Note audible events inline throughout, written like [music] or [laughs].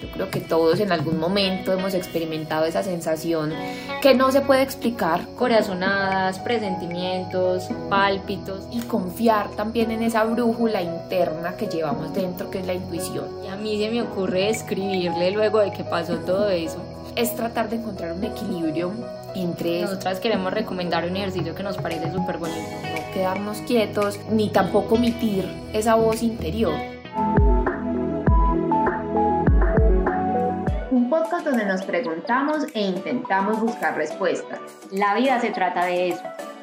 Yo creo que todos en algún momento hemos experimentado esa sensación que no se puede explicar. Corazonadas, presentimientos, pálpitos. Y confiar también en esa brújula interna que llevamos dentro, que es la intuición. Y a mí se me ocurre escribirle luego de que pasó todo eso. Es tratar de encontrar un equilibrio entre... Nosotras queremos recomendar un ejercicio que nos parece súper bonito. No quedarnos quietos, ni tampoco omitir esa voz interior. Donde nos preguntamos e intentamos buscar respuestas. La vida se trata de eso.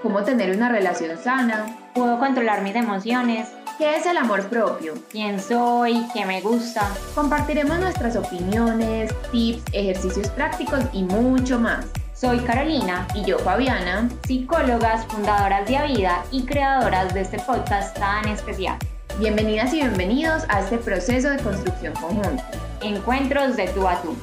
Cómo tener una relación sana. Puedo controlar mis emociones. ¿Qué es el amor propio? ¿Quién soy? ¿Qué me gusta? Compartiremos nuestras opiniones, tips, ejercicios prácticos y mucho más. Soy Carolina y yo Fabiana, psicólogas, fundadoras de Avida y creadoras de este podcast tan especial. Bienvenidas y bienvenidos a este proceso de construcción conjunta. Encuentros de tú a tú.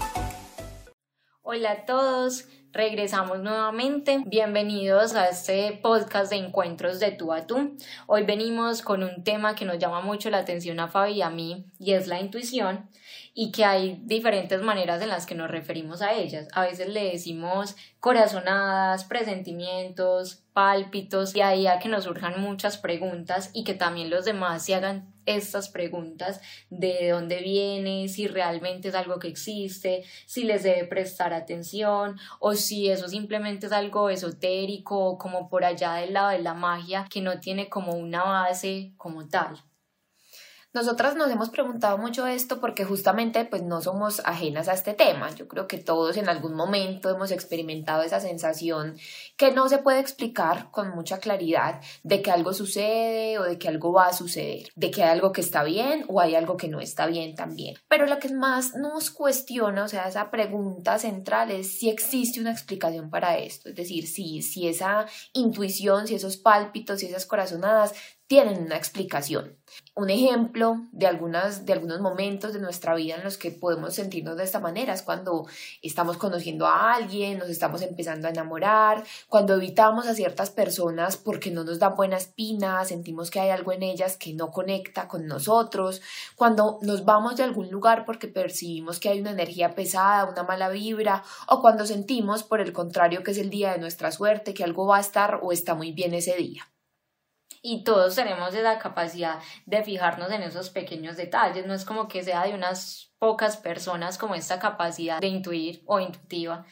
Hola a todos, regresamos nuevamente. Bienvenidos a este podcast de Encuentros de tú a tú. Hoy venimos con un tema que nos llama mucho la atención a Fabi y a mí y es la intuición y que hay diferentes maneras en las que nos referimos a ellas. A veces le decimos corazonadas, presentimientos, pálpitos y ahí a que nos surjan muchas preguntas y que también los demás se hagan estas preguntas de dónde viene, si realmente es algo que existe, si les debe prestar atención o si eso simplemente es algo esotérico como por allá del lado de la magia que no tiene como una base como tal. Nosotras nos hemos preguntado mucho esto porque justamente pues no somos ajenas a este tema. Yo creo que todos en algún momento hemos experimentado esa sensación que no se puede explicar con mucha claridad de que algo sucede o de que algo va a suceder, de que hay algo que está bien o hay algo que no está bien también. Pero lo que más nos cuestiona, o sea, esa pregunta central es si existe una explicación para esto, es decir, si, si esa intuición, si esos pálpitos, si esas corazonadas tienen una explicación. Un ejemplo de, algunas, de algunos momentos de nuestra vida en los que podemos sentirnos de esta manera es cuando estamos conociendo a alguien, nos estamos empezando a enamorar, cuando evitamos a ciertas personas porque no nos dan buena espina, sentimos que hay algo en ellas que no conecta con nosotros, cuando nos vamos de algún lugar porque percibimos que hay una energía pesada, una mala vibra, o cuando sentimos, por el contrario, que es el día de nuestra suerte, que algo va a estar o está muy bien ese día y todos tenemos esa capacidad de fijarnos en esos pequeños detalles, no es como que sea de unas pocas personas como esta capacidad de intuir o intuitiva.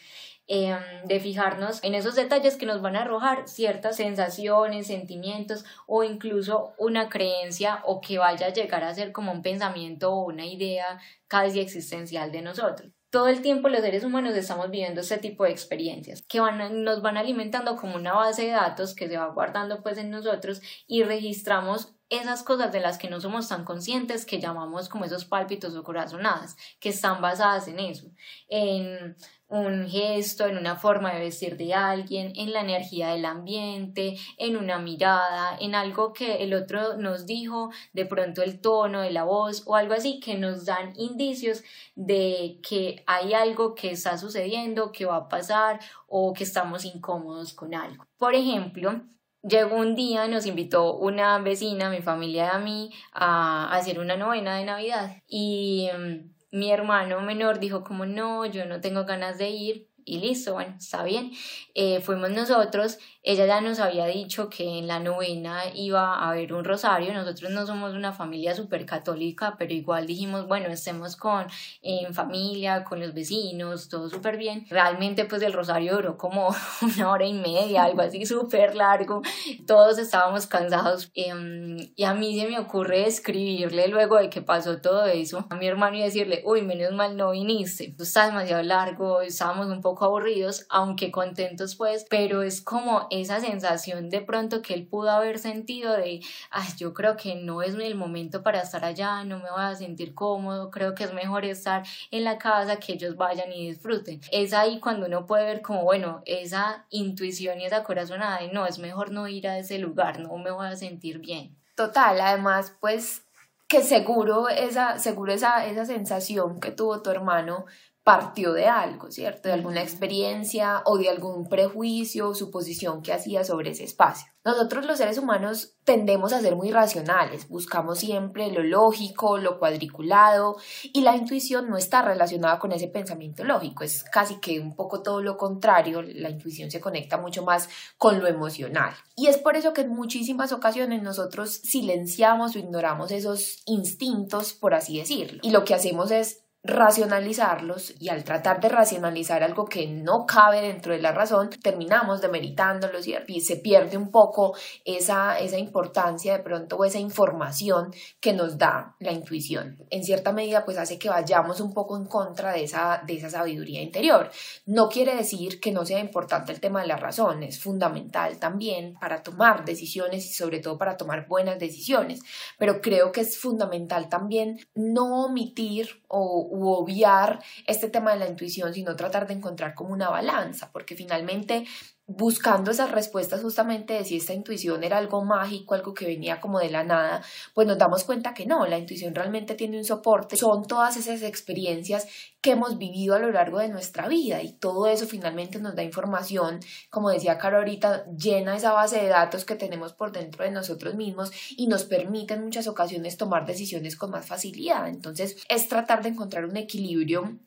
Em, de fijarnos en esos detalles que nos van a arrojar ciertas sensaciones, sentimientos o incluso una creencia o que vaya a llegar a ser como un pensamiento o una idea casi existencial de nosotros todo el tiempo los seres humanos estamos viviendo este tipo de experiencias que van, nos van alimentando como una base de datos que se va guardando pues en nosotros y registramos esas cosas de las que no somos tan conscientes que llamamos como esos pálpitos o corazonadas que están basadas en eso en un gesto, en una forma de vestir de alguien, en la energía del ambiente, en una mirada, en algo que el otro nos dijo, de pronto el tono de la voz o algo así que nos dan indicios de que hay algo que está sucediendo, que va a pasar o que estamos incómodos con algo. Por ejemplo, Llegó un día, nos invitó una vecina, mi familia y a mí, a hacer una novena de Navidad. Y mm, mi hermano menor dijo como no, yo no tengo ganas de ir y listo, bueno, está bien. Eh, fuimos nosotros, ella ya nos había dicho que en la novena iba a haber un rosario, nosotros no somos una familia súper católica, pero igual dijimos, bueno, estemos con, en familia, con los vecinos, todo súper bien. Realmente pues el rosario duró como [laughs] una hora y media, algo así súper largo, todos estábamos cansados. Em, y a mí se me ocurre escribirle luego de que pasó todo eso a mi hermano y decirle, uy, menos mal no viniste, esto está demasiado largo, estábamos un poco aburridos, aunque contentos pues, pero es como esa sensación de pronto que él pudo haber sentido de, ay, yo creo que no es el momento para estar allá, no me voy a sentir cómodo, creo que es mejor estar en la casa, que ellos vayan y disfruten. Es ahí cuando uno puede ver como, bueno, esa intuición y esa corazonada de, no, es mejor no ir a ese lugar, no me voy a sentir bien. Total, además, pues que seguro esa, seguro esa, esa sensación que tuvo tu hermano partió de algo, ¿cierto? De alguna experiencia o de algún prejuicio o suposición que hacía sobre ese espacio. Nosotros los seres humanos tendemos a ser muy racionales, buscamos siempre lo lógico, lo cuadriculado y la intuición no está relacionada con ese pensamiento lógico, es casi que un poco todo lo contrario, la intuición se conecta mucho más con lo emocional. Y es por eso que en muchísimas ocasiones nosotros silenciamos o ignoramos esos instintos, por así decirlo. Y lo que hacemos es racionalizarlos y al tratar de racionalizar algo que no cabe dentro de la razón, terminamos demeritándolos y se pierde un poco esa, esa importancia de pronto o esa información que nos da la intuición. En cierta medida pues hace que vayamos un poco en contra de esa, de esa sabiduría interior. No quiere decir que no sea importante el tema de la razón, es fundamental también para tomar decisiones y sobre todo para tomar buenas decisiones, pero creo que es fundamental también no omitir o u obviar este tema de la intuición, sino tratar de encontrar como una balanza, porque finalmente buscando esas respuestas justamente de si esta intuición era algo mágico, algo que venía como de la nada, pues nos damos cuenta que no, la intuición realmente tiene un soporte, son todas esas experiencias que hemos vivido a lo largo de nuestra vida y todo eso finalmente nos da información, como decía Caro ahorita, llena esa base de datos que tenemos por dentro de nosotros mismos y nos permite en muchas ocasiones tomar decisiones con más facilidad. Entonces es tratar de encontrar un equilibrio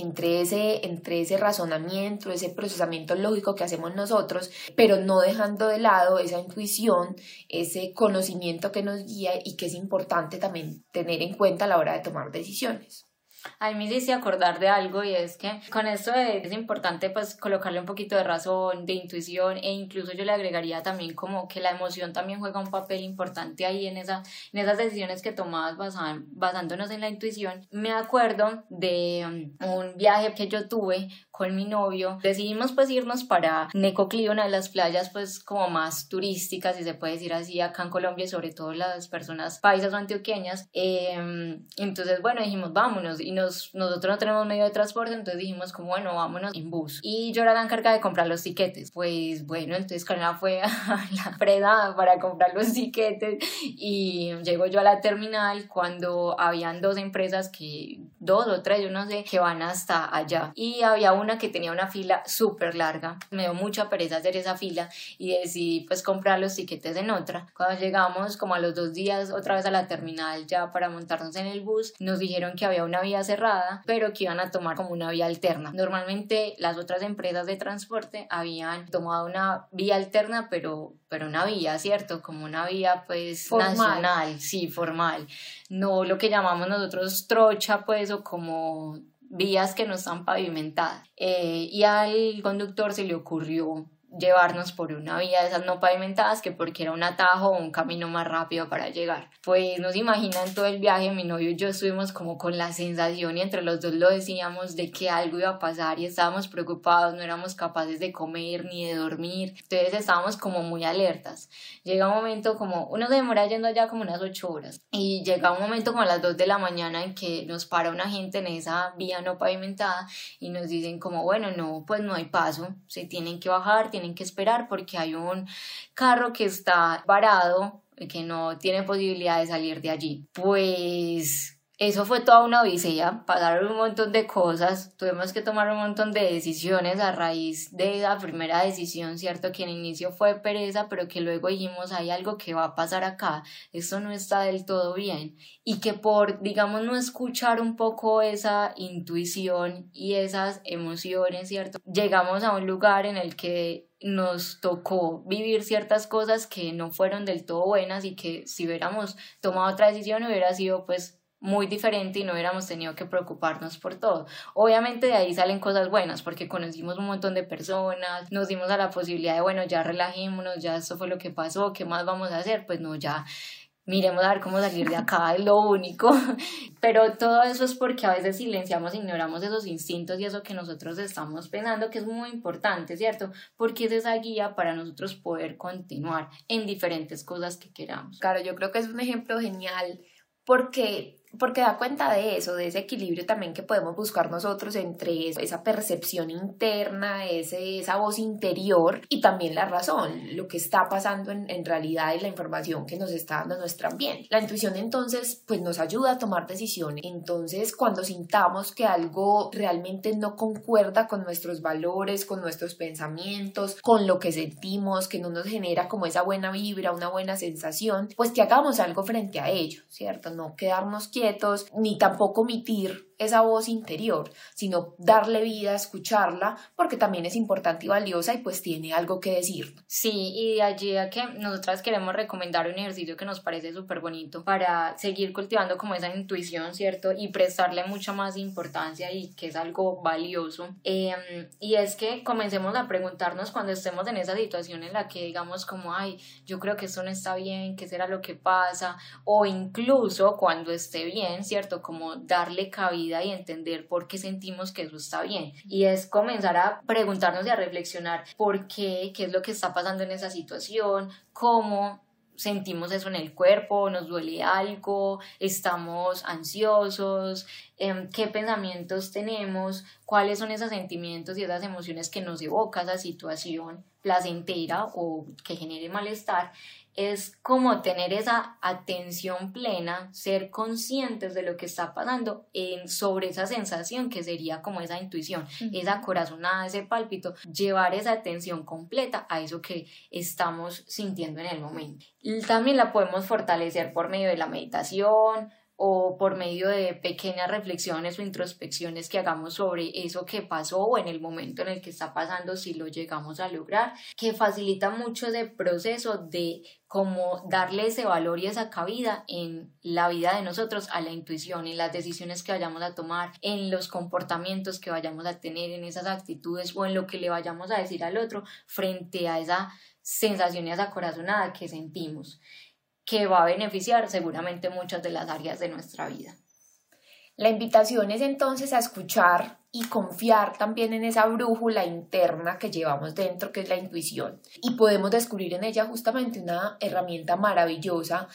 entre ese, entre ese razonamiento, ese procesamiento lógico que hacemos nosotros, pero no dejando de lado esa intuición, ese conocimiento que nos guía y que es importante también tener en cuenta a la hora de tomar decisiones. A mí me hice acordar de algo y es que con esto es importante pues colocarle un poquito de razón, de intuición e incluso yo le agregaría también como que la emoción también juega un papel importante ahí en, esa, en esas decisiones que tomabas basándonos en la intuición. Me acuerdo de um, un viaje que yo tuve con mi novio. Decidimos pues irnos para Necoclí, una de las playas pues como más turísticas, si se puede decir así, acá en Colombia, sobre todo las personas paisas o antioqueñas. Em, entonces, bueno, dijimos, vámonos. Y nos, nosotros no tenemos medio de transporte, entonces dijimos como, bueno, vámonos en bus. Y yo era la encargada de comprar los tiquetes. Pues bueno, entonces Carolina fue [laughs] a la preda para comprar los tiquetes y llego yo a la terminal cuando habían dos empresas que, dos o tres, yo no sé, que van hasta allá. Y había un que tenía una fila súper larga. Me dio mucha pereza hacer esa fila y decidí pues comprar los tiquetes en otra. Cuando llegamos como a los dos días otra vez a la terminal ya para montarnos en el bus, nos dijeron que había una vía cerrada, pero que iban a tomar como una vía alterna. Normalmente las otras empresas de transporte habían tomado una vía alterna, pero, pero una vía, ¿cierto? Como una vía pues nacional, sí, formal. No lo que llamamos nosotros trocha pues o como vías que no están pavimentadas. Eh, y al conductor se le ocurrió llevarnos por una vía de esas no pavimentadas que porque era un atajo o un camino más rápido para llegar. Pues nos imaginan todo el viaje, mi novio y yo estuvimos como con la sensación y entre los dos lo decíamos de que algo iba a pasar y estábamos preocupados, no éramos capaces de comer ni de dormir, entonces estábamos como muy alertas. Llega un momento como, uno se demora yendo allá como unas ocho horas y llega un momento como a las dos de la mañana en que nos para una gente en esa vía no pavimentada y nos dicen como, bueno, no, pues no hay paso, se tienen que bajar, tienen que esperar porque hay un carro que está varado, que no tiene posibilidad de salir de allí. Pues eso fue toda una odisea, pasaron un montón de cosas, tuvimos que tomar un montón de decisiones a raíz de esa primera decisión, ¿cierto? Que en inicio fue pereza, pero que luego dijimos, hay algo que va a pasar acá, esto no está del todo bien. Y que por, digamos, no escuchar un poco esa intuición y esas emociones, ¿cierto? Llegamos a un lugar en el que nos tocó vivir ciertas cosas que no fueron del todo buenas y que si hubiéramos tomado otra decisión hubiera sido pues muy diferente y no hubiéramos tenido que preocuparnos por todo. Obviamente de ahí salen cosas buenas porque conocimos un montón de personas, nos dimos a la posibilidad de, bueno, ya relajémonos, ya esto fue lo que pasó, ¿qué más vamos a hacer? Pues no, ya miremos a ver cómo salir de acá, es lo único. [laughs] Pero todo eso es porque a veces silenciamos, ignoramos esos instintos y eso que nosotros estamos pensando, que es muy importante, ¿cierto? Porque es esa guía para nosotros poder continuar en diferentes cosas que queramos. Claro, yo creo que es un ejemplo genial porque porque da cuenta de eso, de ese equilibrio también que podemos buscar nosotros entre esa percepción interna, ese, esa voz interior y también la razón, lo que está pasando en, en realidad y la información que nos está dando nuestro ambiente. La intuición entonces pues nos ayuda a tomar decisiones. Entonces cuando sintamos que algo realmente no concuerda con nuestros valores, con nuestros pensamientos, con lo que sentimos, que no nos genera como esa buena vibra, una buena sensación, pues que hagamos algo frente a ello, ¿cierto? No quedarnos quietos ni tampoco omitir esa voz interior, sino darle vida, escucharla, porque también es importante y valiosa y pues tiene algo que decir. Sí, y de allí a que nosotras queremos recomendar un ejercicio que nos parece súper bonito para seguir cultivando como esa intuición, ¿cierto? Y prestarle mucha más importancia y que es algo valioso. Em, y es que comencemos a preguntarnos cuando estemos en esa situación en la que digamos como, ay, yo creo que esto no está bien, qué será lo que pasa, o incluso cuando esté bien, ¿cierto? Como darle cabida y entender por qué sentimos que eso está bien. Y es comenzar a preguntarnos y a reflexionar por qué, qué es lo que está pasando en esa situación, cómo sentimos eso en el cuerpo, nos duele algo, estamos ansiosos, em, qué pensamientos tenemos, cuáles son esos sentimientos y esas emociones que nos evoca esa situación placentera o que genere malestar es como tener esa atención plena, ser conscientes de lo que está pasando en, sobre esa sensación que sería como esa intuición, esa corazonada, ese pálpito, llevar esa atención completa a eso que estamos sintiendo en el momento. También la podemos fortalecer por medio de la meditación, o por medio de pequeñas reflexiones o introspecciones que hagamos sobre eso que pasó o en el momento en el que está pasando si lo llegamos a lograr, que facilita mucho ese proceso de cómo darle ese valor y esa cabida en la vida de nosotros a la intuición, en las decisiones que vayamos a tomar, en los comportamientos que vayamos a tener, en esas actitudes o en lo que le vayamos a decir al otro frente a esa sensación y a esa corazonada que sentimos que va a beneficiar seguramente muchas de las áreas de nuestra vida. La invitación es entonces a escuchar y confiar también en esa brújula interna que llevamos dentro, que es la intuición. Y podemos descubrir en ella justamente una herramienta maravillosa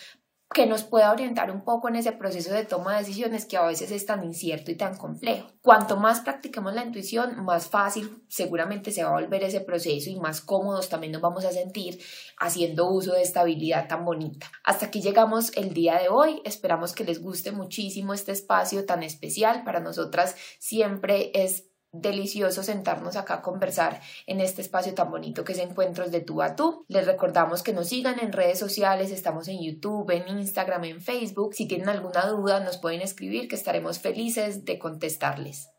que nos pueda orientar un poco en ese proceso de toma de decisiones que a veces es tan incierto y tan complejo. Cuanto más practiquemos la intuición, más fácil seguramente se va a volver ese proceso y más cómodos también nos vamos a sentir haciendo uso de esta habilidad tan bonita. Hasta aquí llegamos el día de hoy. Esperamos que les guste muchísimo este espacio tan especial. Para nosotras siempre es delicioso sentarnos acá a conversar en este espacio tan bonito que es Encuentros de tú a tú. Les recordamos que nos sigan en redes sociales, estamos en YouTube, en Instagram, en Facebook. Si tienen alguna duda nos pueden escribir que estaremos felices de contestarles.